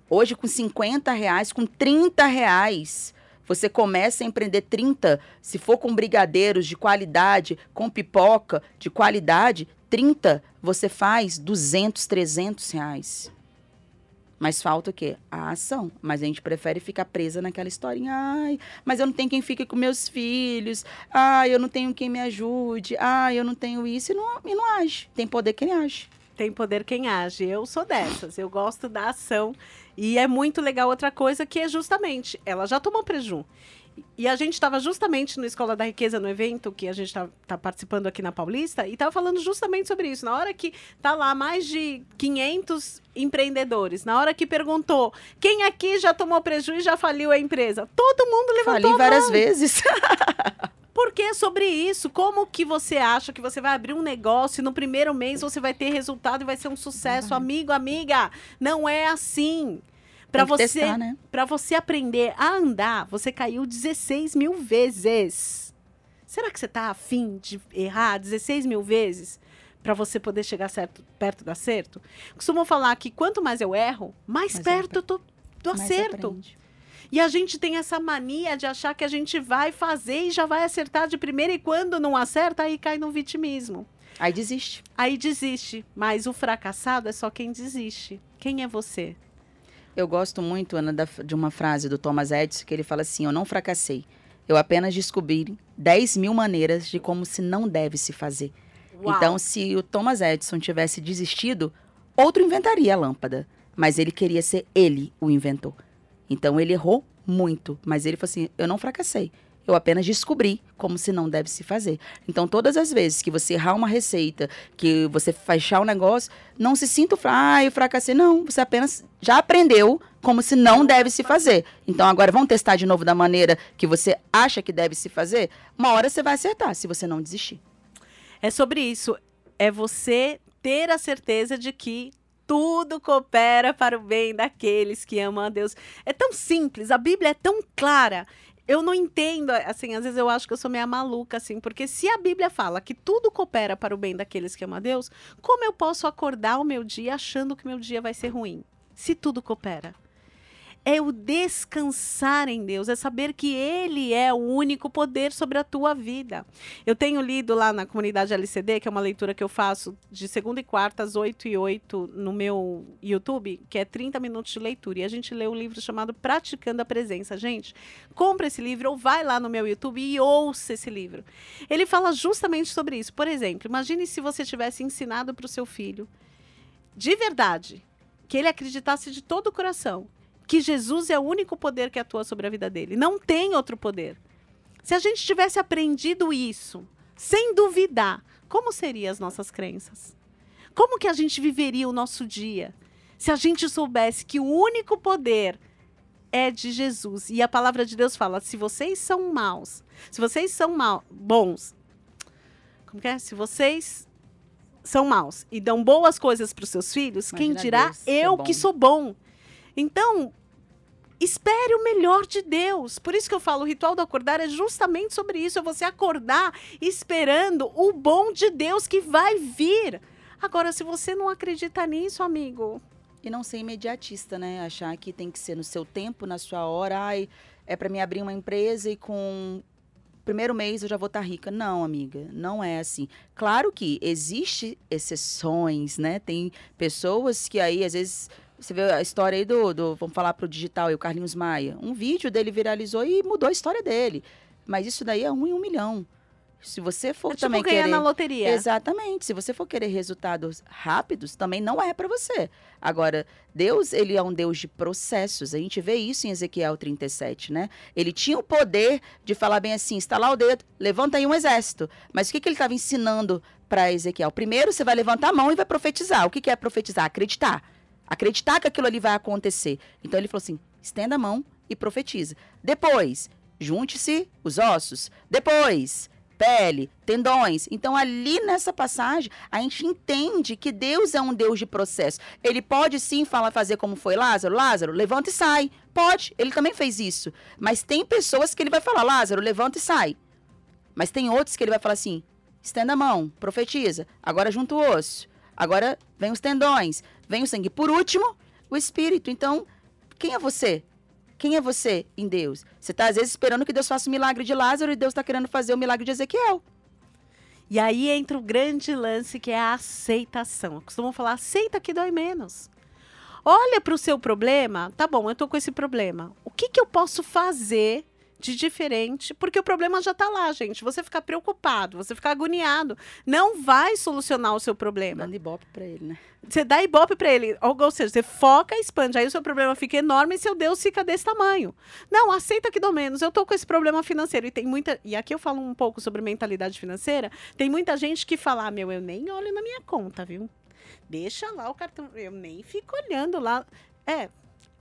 Hoje, com 50 reais, com 30 reais, você começa a empreender 30. Se for com brigadeiros de qualidade, com pipoca de qualidade, 30, você faz 200, 300 reais. Mas falta o quê? A ação. Mas a gente prefere ficar presa naquela historinha. Ai, mas eu não tenho quem fique com meus filhos. Ai, eu não tenho quem me ajude. Ai, eu não tenho isso. E não, e não age. Tem poder quem age. Tem poder quem age. Eu sou dessas. Eu gosto da ação. E é muito legal outra coisa que é justamente, ela já tomou preju. E a gente estava justamente no Escola da Riqueza, no evento que a gente está tá participando aqui na Paulista, e estava falando justamente sobre isso. Na hora que tá lá mais de 500 empreendedores, na hora que perguntou quem aqui já tomou prejuízo e já faliu a empresa, todo mundo levantou Fali várias vezes. Porque é sobre isso. Como que você acha que você vai abrir um negócio e no primeiro mês você vai ter resultado e vai ser um sucesso? Uhum. Amigo, amiga, não é assim. Para você, né? Para você aprender a andar, você caiu 16 mil vezes. Será que você está afim de errar 16 mil vezes para você poder chegar certo, perto do acerto? Costumo falar que quanto mais eu erro, mais, mais perto eu tô do acerto. Aprende. E a gente tem essa mania de achar que a gente vai fazer e já vai acertar de primeira, e quando não acerta, aí cai no vitimismo. Aí desiste. Aí desiste. Mas o fracassado é só quem desiste. Quem é você? Eu gosto muito, Ana, da, de uma frase do Thomas Edison, que ele fala assim: Eu não fracassei. Eu apenas descobri 10 mil maneiras de como se não deve se fazer. Uau. Então, se o Thomas Edison tivesse desistido, outro inventaria a lâmpada. Mas ele queria ser ele o inventor. Então, ele errou muito. Mas ele falou assim: Eu não fracassei. Eu apenas descobri como se não deve se fazer. Então, todas as vezes que você errar uma receita, que você fechar um negócio, não se sinta, ah, eu fracassei. Não, você apenas já aprendeu como se não deve se fazer. Então, agora vamos testar de novo da maneira que você acha que deve se fazer? Uma hora você vai acertar, se você não desistir. É sobre isso. É você ter a certeza de que tudo coopera para o bem daqueles que amam a Deus. É tão simples, a Bíblia é tão clara eu não entendo, assim, às vezes eu acho que eu sou meio maluca, assim, porque se a Bíblia fala que tudo coopera para o bem daqueles que amam a Deus, como eu posso acordar o meu dia achando que meu dia vai ser ruim? Se tudo coopera. É o descansar em Deus, é saber que Ele é o único poder sobre a tua vida. Eu tenho lido lá na comunidade LCD, que é uma leitura que eu faço de segunda e quarta, às 8 e 8 no meu YouTube, que é 30 minutos de leitura. E a gente lê um livro chamado Praticando a Presença. Gente, compra esse livro ou vai lá no meu YouTube e ouça esse livro. Ele fala justamente sobre isso. Por exemplo, imagine se você tivesse ensinado para o seu filho, de verdade, que ele acreditasse de todo o coração que Jesus é o único poder que atua sobre a vida dele. Não tem outro poder. Se a gente tivesse aprendido isso, sem duvidar, como seriam as nossas crenças? Como que a gente viveria o nosso dia? Se a gente soubesse que o único poder é de Jesus. E a palavra de Deus fala: se vocês são maus, se vocês são mal, bons, como que é? Se vocês são maus e dão boas coisas para os seus filhos, Imagina quem dirá Deus, eu que sou bom? Então, espere o melhor de Deus. Por isso que eu falo, o ritual do acordar é justamente sobre isso, é você acordar esperando o bom de Deus que vai vir. Agora, se você não acredita nisso, amigo, E não ser imediatista, né? Achar que tem que ser no seu tempo, na sua hora. Ai, é para mim abrir uma empresa e com primeiro mês eu já vou estar rica. Não, amiga, não é assim. Claro que existe exceções, né? Tem pessoas que aí às vezes você vê a história aí do, do vamos falar pro digital, aí, o Carlinhos Maia. Um vídeo dele viralizou e mudou a história dele. Mas isso daí é um em um milhão. Se você for é tipo também querer na loteria. Exatamente. Se você for querer resultados rápidos, também não é para você. Agora, Deus, ele é um Deus de processos. A gente vê isso em Ezequiel 37, né? Ele tinha o poder de falar bem assim, estalar o dedo, levanta aí um exército. Mas o que, que ele estava ensinando para Ezequiel? Primeiro, você vai levantar a mão e vai profetizar. O que, que é profetizar? Acreditar. Acreditar que aquilo ali vai acontecer. Então ele falou assim: estenda a mão e profetiza. Depois, junte-se os ossos. Depois, pele, tendões. Então, ali nessa passagem, a gente entende que Deus é um Deus de processo. Ele pode sim falar, fazer como foi Lázaro. Lázaro, levanta e sai. Pode, ele também fez isso. Mas tem pessoas que ele vai falar, Lázaro, levanta e sai. Mas tem outros que ele vai falar assim: estenda a mão, profetiza. Agora junta o osso. Agora vem os tendões, vem o sangue. Por último, o espírito. Então, quem é você? Quem é você em Deus? Você está às vezes esperando que Deus faça o milagre de Lázaro e Deus está querendo fazer o milagre de Ezequiel. E aí entra o grande lance que é a aceitação. Costumam falar, aceita que dói menos. Olha para o seu problema, tá bom, eu tô com esse problema. O que, que eu posso fazer de diferente? Porque o problema já tá lá, gente. Você ficar preocupado, você ficar agoniado, não vai solucionar o seu problema. Dando ibope para ele, né? Você dá ibope para ele, ou, ou seja, você foca, expande, aí o seu problema fica enorme e seu Deus fica desse tamanho. Não, aceita que dou menos. Eu tô com esse problema financeiro e tem muita, e aqui eu falo um pouco sobre mentalidade financeira, tem muita gente que fala: ah, "Meu, eu nem olho na minha conta, viu? Deixa lá o cartão, eu nem fico olhando lá". É,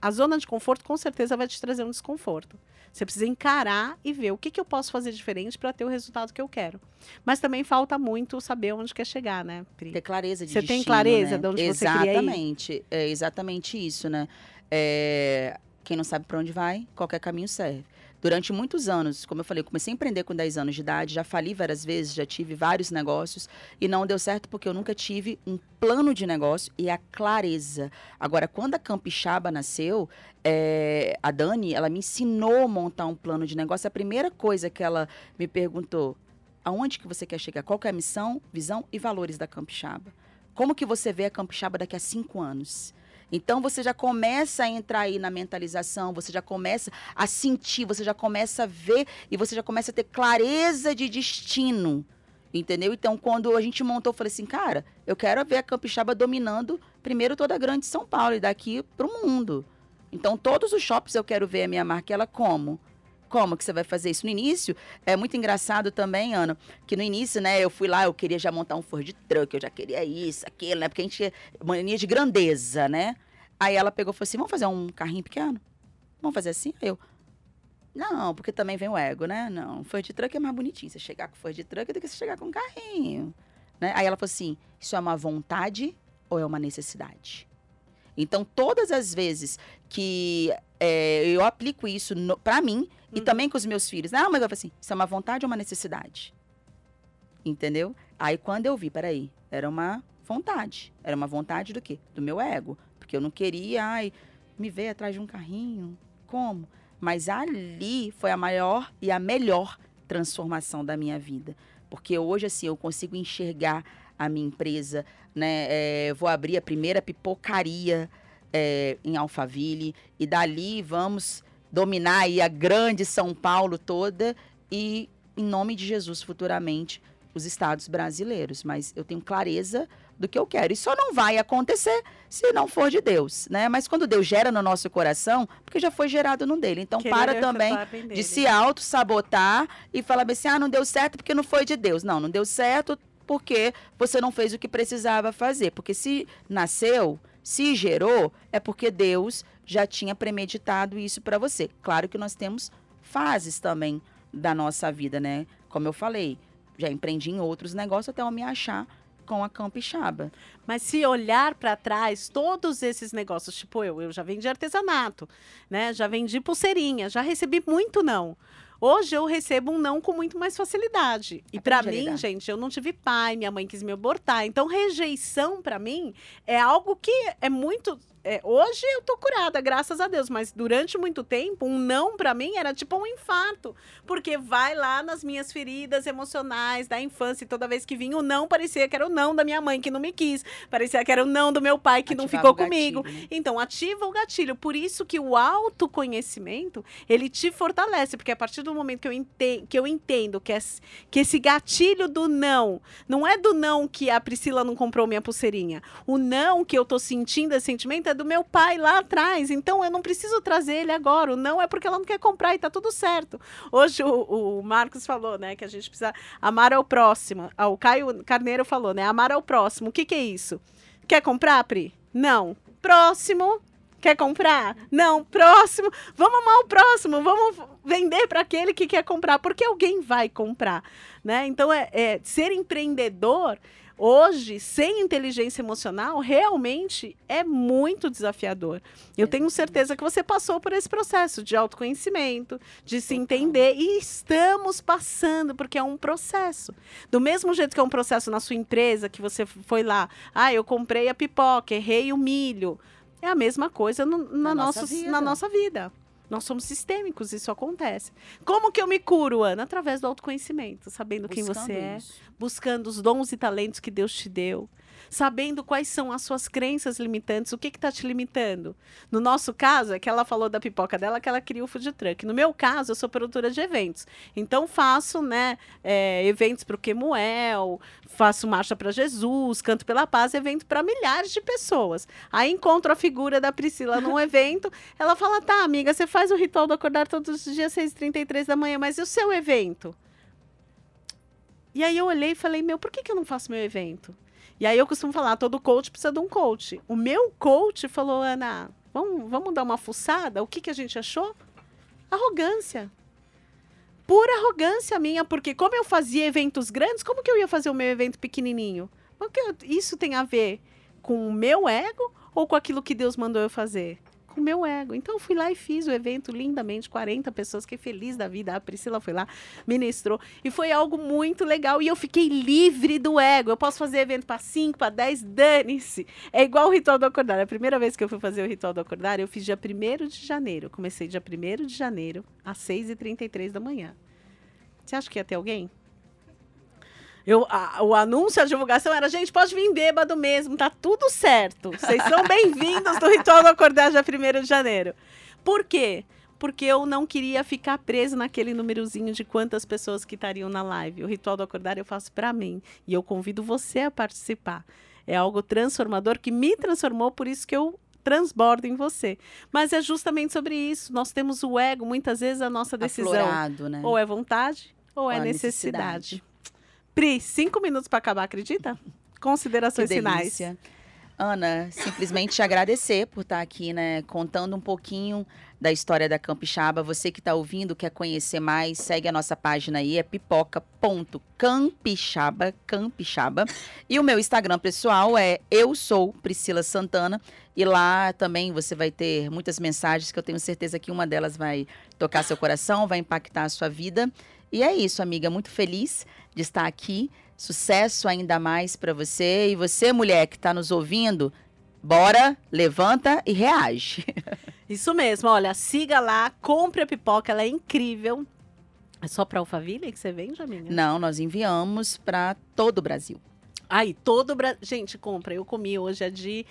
a zona de conforto com certeza vai te trazer um desconforto. Você precisa encarar e ver o que, que eu posso fazer diferente para ter o resultado que eu quero. Mas também falta muito saber onde quer chegar, né, Pri? Ter clareza de Você tem destino, clareza né? de onde você queria ir? Exatamente. É exatamente isso, né? É, Quem não sabe para onde vai, qualquer caminho serve. Durante muitos anos, como eu falei, eu comecei a empreender com 10 anos de idade, já fali várias vezes, já tive vários negócios e não deu certo porque eu nunca tive um plano de negócio e a clareza. Agora, quando a Campixaba nasceu, é, a Dani, ela me ensinou a montar um plano de negócio. A primeira coisa que ela me perguntou, aonde que você quer chegar? Qual que é a missão, visão e valores da Campixaba? Como que você vê a Campixaba daqui a cinco anos? Então você já começa a entrar aí na mentalização, você já começa a sentir, você já começa a ver e você já começa a ter clareza de destino. Entendeu? Então, quando a gente montou, eu falei assim, cara, eu quero ver a Campixaba dominando primeiro toda a grande São Paulo e daqui para o mundo. Então, todos os shops eu quero ver a minha marca, ela como? Como que você vai fazer isso? No início, é muito engraçado também, Ana, que no início, né, eu fui lá, eu queria já montar um Ford Truck, eu já queria isso, aquilo, né, porque a gente é mania de grandeza, né? Aí ela pegou e falou assim, vamos fazer um carrinho pequeno? Vamos fazer assim? Aí eu, não, porque também vem o ego, né? Não, Ford Truck é mais bonitinho, você chegar com Ford Truck do que você chegar com um carrinho, né? Aí ela falou assim, isso é uma vontade ou é uma necessidade? Então, todas as vezes que é, eu aplico isso para mim e Uhum. também com os meus filhos, não, mas eu falo assim, isso é uma vontade ou uma necessidade? Entendeu? Aí quando eu vi, peraí, era uma vontade. Era uma vontade do quê? Do meu ego. Porque eu não queria, ai, me ver atrás de um carrinho? Como? Mas ali foi a maior e a melhor transformação da minha vida. Porque hoje, assim, eu consigo enxergar a minha empresa, né? É, vou abrir a primeira pipocaria é, em Alphaville e dali vamos dominar aí a grande São Paulo toda e, em nome de Jesus, futuramente, os estados brasileiros. Mas eu tenho clareza do que eu quero. E só não vai acontecer se não for de Deus, né? Mas quando Deus gera no nosso coração, porque já foi gerado no dele. Então Querer para também de se auto-sabotar e falar assim, ah, não deu certo porque não foi de Deus. Não, não deu certo porque você não fez o que precisava fazer. Porque se nasceu, se gerou, é porque Deus já tinha premeditado isso para você. Claro que nós temos fases também da nossa vida, né? Como eu falei, já empreendi em outros negócios até eu me achar com a Campixaba. Mas se olhar para trás, todos esses negócios, tipo eu, eu já vendi artesanato, né? Já vendi pulseirinha, já recebi muito não. Hoje eu recebo um não com muito mais facilidade. E para mim, gente, eu não tive pai, minha mãe quis me abortar. Então, rejeição para mim é algo que é muito é, hoje eu tô curada, graças a Deus, mas durante muito tempo, um não para mim era tipo um infarto, porque vai lá nas minhas feridas emocionais da infância, e toda vez que vinha o não, parecia que era o não da minha mãe que não me quis, parecia que era o não do meu pai que Ativava não ficou comigo. Né? Então, ativa o gatilho. Por isso que o autoconhecimento, ele te fortalece, porque a partir do momento que eu entendo, que, eu entendo que, esse, que esse gatilho do não, não é do não que a Priscila não comprou minha pulseirinha, o não que eu tô sentindo esse sentimento é do meu pai lá atrás. Então eu não preciso trazer ele agora. O não é porque ela não quer comprar e tá tudo certo. Hoje o, o Marcos falou, né, que a gente precisa amar ao próximo. Ah, o Caio Carneiro falou, né, amar ao próximo. O que, que é isso? Quer comprar, Pri? Não. Próximo. Quer comprar? Não. Próximo. Vamos amar o próximo. Vamos vender para aquele que quer comprar, porque alguém vai comprar, né? Então é, é ser empreendedor hoje, sem inteligência emocional, realmente é muito desafiador. Eu tenho certeza que você passou por esse processo de autoconhecimento, de se entender, e estamos passando, porque é um processo. Do mesmo jeito que é um processo na sua empresa, que você foi lá, ah, eu comprei a pipoca, errei o milho. É a mesma coisa no, na, na, nossa, nossa na nossa vida. Nós somos sistêmicos, isso acontece. Como que eu me curo, Ana? Através do autoconhecimento, sabendo buscando quem você é, buscando os dons e talentos que Deus te deu, sabendo quais são as suas crenças limitantes, o que está te limitando. No nosso caso, é que ela falou da pipoca dela, que ela queria o food truck. No meu caso, eu sou produtora de eventos. Então, faço né, é, eventos para o Quemuel, faço Marcha para Jesus, Canto pela Paz, evento para milhares de pessoas. Aí encontro a figura da Priscila num evento, ela fala, tá, amiga, você faz o ritual do acordar todos os dias, 6h33 da manhã, mas e o seu evento? E aí eu olhei e falei, meu, por que, que eu não faço meu evento? E aí eu costumo falar, todo coach precisa de um coach. O meu coach falou, Ana, vamos, vamos dar uma fuçada? O que, que a gente achou? Arrogância. Pura arrogância minha, porque como eu fazia eventos grandes, como que eu ia fazer o meu evento pequenininho? Porque isso tem a ver com o meu ego ou com aquilo que Deus mandou eu fazer? Com o meu ego. Então fui lá e fiz o evento lindamente, 40 pessoas, fiquei feliz da vida. A Priscila foi lá, ministrou. E foi algo muito legal. E eu fiquei livre do ego. Eu posso fazer evento para 5, para 10, dane-se. É igual o ritual do acordar. A primeira vez que eu fui fazer o ritual do acordar, eu fiz dia 1 de janeiro. Comecei dia 1 de janeiro, às 6h33 da manhã. Você acha que ia ter alguém? Eu, a, o anúncio, a divulgação era, gente, pode vir bêbado mesmo, tá tudo certo. Vocês são bem-vindos do Ritual do Acordar dia 1 de janeiro. Por quê? Porque eu não queria ficar preso naquele númerozinho de quantas pessoas que estariam na live. O Ritual do Acordar eu faço para mim e eu convido você a participar. É algo transformador que me transformou, por isso que eu transbordo em você. Mas é justamente sobre isso. Nós temos o ego, muitas vezes a nossa decisão. Aflorado, né? Ou é vontade ou, ou é necessidade. necessidade. Pri, cinco minutos para acabar, acredita? Considerações finais. Ana, simplesmente te agradecer por estar aqui, né, contando um pouquinho da história da Campixaba. Você que está ouvindo, quer conhecer mais, segue a nossa página aí, é pipoca.campixaba, Campixaba. E o meu Instagram pessoal é eu sou Priscila Santana. E lá também você vai ter muitas mensagens que eu tenho certeza que uma delas vai tocar seu coração, vai impactar a sua vida. E é isso, amiga, muito feliz de estar aqui. Sucesso ainda mais para você. E você, mulher que está nos ouvindo, bora, levanta e reage. Isso mesmo, olha, siga lá, compre a pipoca, ela é incrível. É só para Alphaville que você vende, amiga? Não, nós enviamos para todo o Brasil. Aí, todo o Brasil. Gente, compra. Eu comi hoje a de.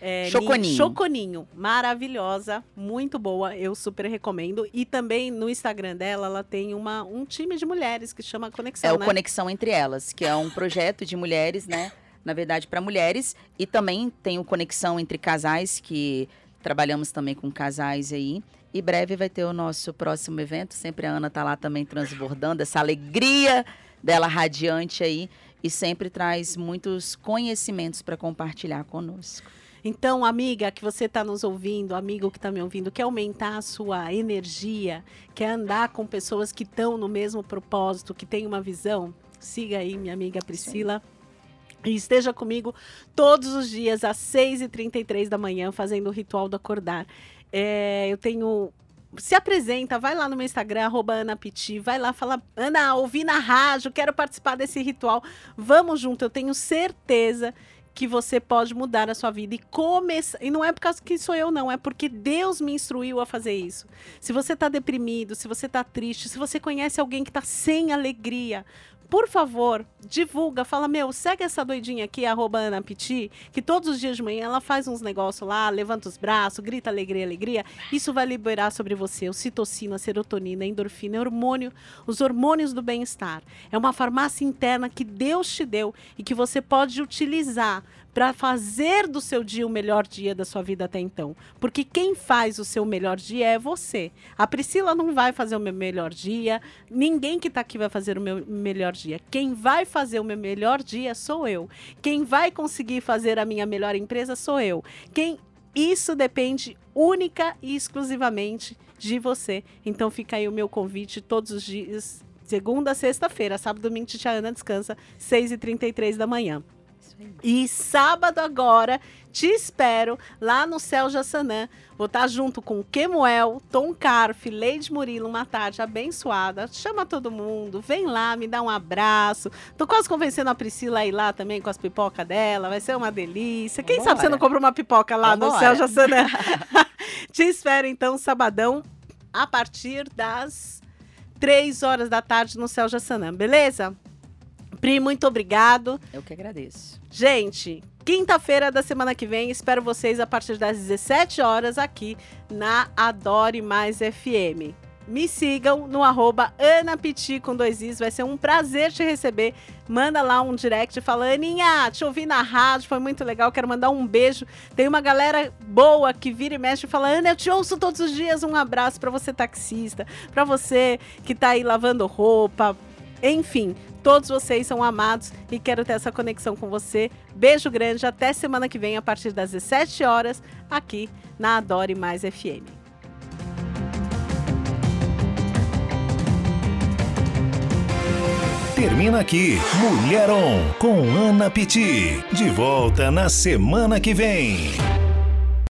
É, Choconinho. ninho- Choconinho. Maravilhosa, muito boa. Eu super recomendo. E também no Instagram dela, ela tem uma, um time de mulheres que chama Conexão, É o né? Conexão Entre Elas, que é um projeto de mulheres, né? Na verdade, para mulheres. E também tem o Conexão Entre Casais, que trabalhamos também com casais aí. E breve vai ter o nosso próximo evento. Sempre a Ana tá lá também transbordando essa alegria dela radiante aí. E sempre traz muitos conhecimentos para compartilhar conosco. Então, amiga que você está nos ouvindo, amigo que está me ouvindo, quer aumentar a sua energia, quer andar com pessoas que estão no mesmo propósito, que têm uma visão, siga aí minha amiga Priscila. E esteja comigo todos os dias às 6h33 da manhã, fazendo o ritual do acordar. É, eu tenho. Se apresenta, vai lá no meu Instagram, arroba Ana Piti, vai lá, fala, Ana, ouvi na rádio, quero participar desse ritual. Vamos junto, eu tenho certeza que você pode mudar a sua vida e começar. E não é por causa que sou eu, não, é porque Deus me instruiu a fazer isso. Se você está deprimido, se você está triste, se você conhece alguém que está sem alegria, por favor, divulga, fala, meu, segue essa doidinha aqui, arroba Ana Piti, que todos os dias de manhã ela faz uns negócios lá, levanta os braços, grita alegria, alegria. Isso vai liberar sobre você o citocina, serotonina, endorfina, hormônio, os hormônios do bem-estar. É uma farmácia interna que Deus te deu e que você pode utilizar para fazer do seu dia o melhor dia da sua vida até então. Porque quem faz o seu melhor dia é você. A Priscila não vai fazer o meu melhor dia, ninguém que está aqui vai fazer o meu melhor dia. Quem vai fazer o meu melhor dia sou eu. Quem vai conseguir fazer a minha melhor empresa sou eu. Quem isso depende única e exclusivamente de você. Então fica aí o meu convite todos os dias, segunda sexta-feira, sábado, domingo, Tia Ana descansa, 6h33 da manhã. E sábado agora, te espero lá no Céu Jassanã. Vou estar junto com Kemuel, Tom Carf, Leide Murilo, uma tarde abençoada. Chama todo mundo, vem lá, me dá um abraço. Tô quase convencendo a Priscila a ir lá também com as pipocas dela, vai ser uma delícia. Quem sabe você não compra uma pipoca lá no. Céu Jassanã? te espero então sabadão a partir das três horas da tarde no Céu Jassanã, beleza? Pri, muito obrigado. Eu que agradeço. Gente, quinta-feira da semana que vem, espero vocês a partir das 17 horas aqui na Adore Mais FM. Me sigam no arroba AnaPiti com dois Is, vai ser um prazer te receber. Manda lá um direct, fala, Aninha, te ouvi na rádio, foi muito legal, quero mandar um beijo. Tem uma galera boa que vira e mexe e fala, Ana, eu te ouço todos os dias, um abraço para você taxista, para você que tá aí lavando roupa, enfim, todos vocês são amados e quero ter essa conexão com você. Beijo grande, até semana que vem, a partir das 17 horas, aqui na Adore Mais FM. Termina aqui Mulher On com Ana Piti. De volta na semana que vem.